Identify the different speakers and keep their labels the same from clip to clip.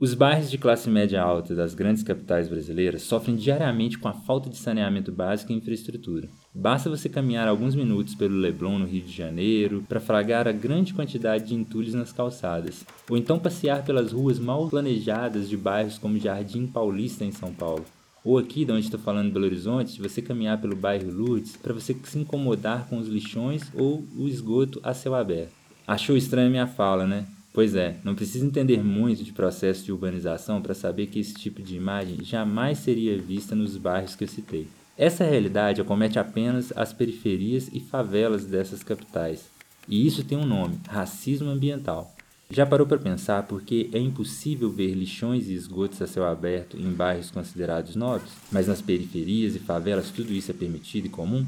Speaker 1: Os bairros de classe média alta das grandes capitais brasileiras sofrem diariamente com a falta de saneamento básico e infraestrutura. Basta você caminhar alguns minutos pelo Leblon, no Rio de Janeiro, para fragar a grande quantidade de entulhos nas calçadas, ou então passear pelas ruas mal planejadas de bairros como Jardim Paulista, em São Paulo. Ou aqui, de onde estou falando, Belo Horizonte, você caminhar pelo bairro Lourdes para você se incomodar com os lixões ou o esgoto a céu aberto. Achou estranha minha fala, né? Pois é, não precisa entender muito de processo de urbanização para saber que esse tipo de imagem jamais seria vista nos bairros que eu citei. Essa realidade acomete apenas as periferias e favelas dessas capitais. E isso tem um nome: racismo ambiental. Já parou para pensar por que é impossível ver lixões e esgotos a céu aberto em bairros considerados nobres, mas nas periferias e favelas tudo isso é permitido e comum?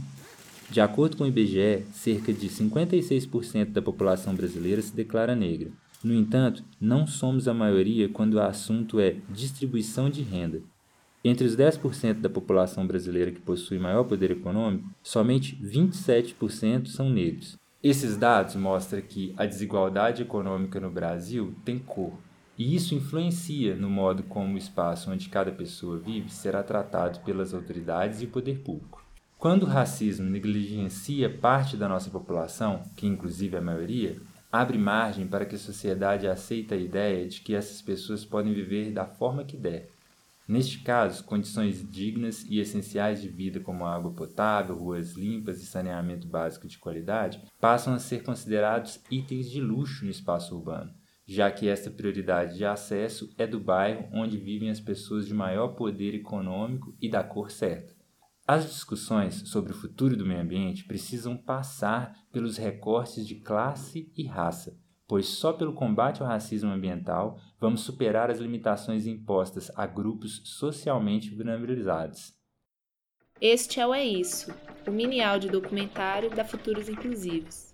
Speaker 1: De acordo com o IBGE, cerca de 56% da população brasileira se declara negra, no entanto, não somos a maioria quando o assunto é distribuição de renda. Entre os 10% da população brasileira que possui maior poder econômico, somente 27% são negros. Esses dados mostram que a desigualdade econômica no Brasil tem cor, e isso influencia no modo como o espaço onde cada pessoa vive será tratado pelas autoridades e o poder público. Quando o racismo negligencia parte da nossa população, que inclusive é a maioria, abre margem para que a sociedade aceite a ideia de que essas pessoas podem viver da forma que der. Neste caso, condições dignas e essenciais de vida como água potável, ruas limpas e saneamento básico de qualidade passam a ser considerados itens de luxo no espaço urbano, já que esta prioridade de acesso é do bairro onde vivem as pessoas de maior poder econômico e da cor certa. As discussões sobre o futuro do meio ambiente precisam passar pelos recortes de classe e raça, pois só pelo combate ao racismo ambiental vamos superar as limitações impostas a grupos socialmente vulnerabilizados.
Speaker 2: Este é o É Isso, o mini áudio documentário da Futuros Inclusivos.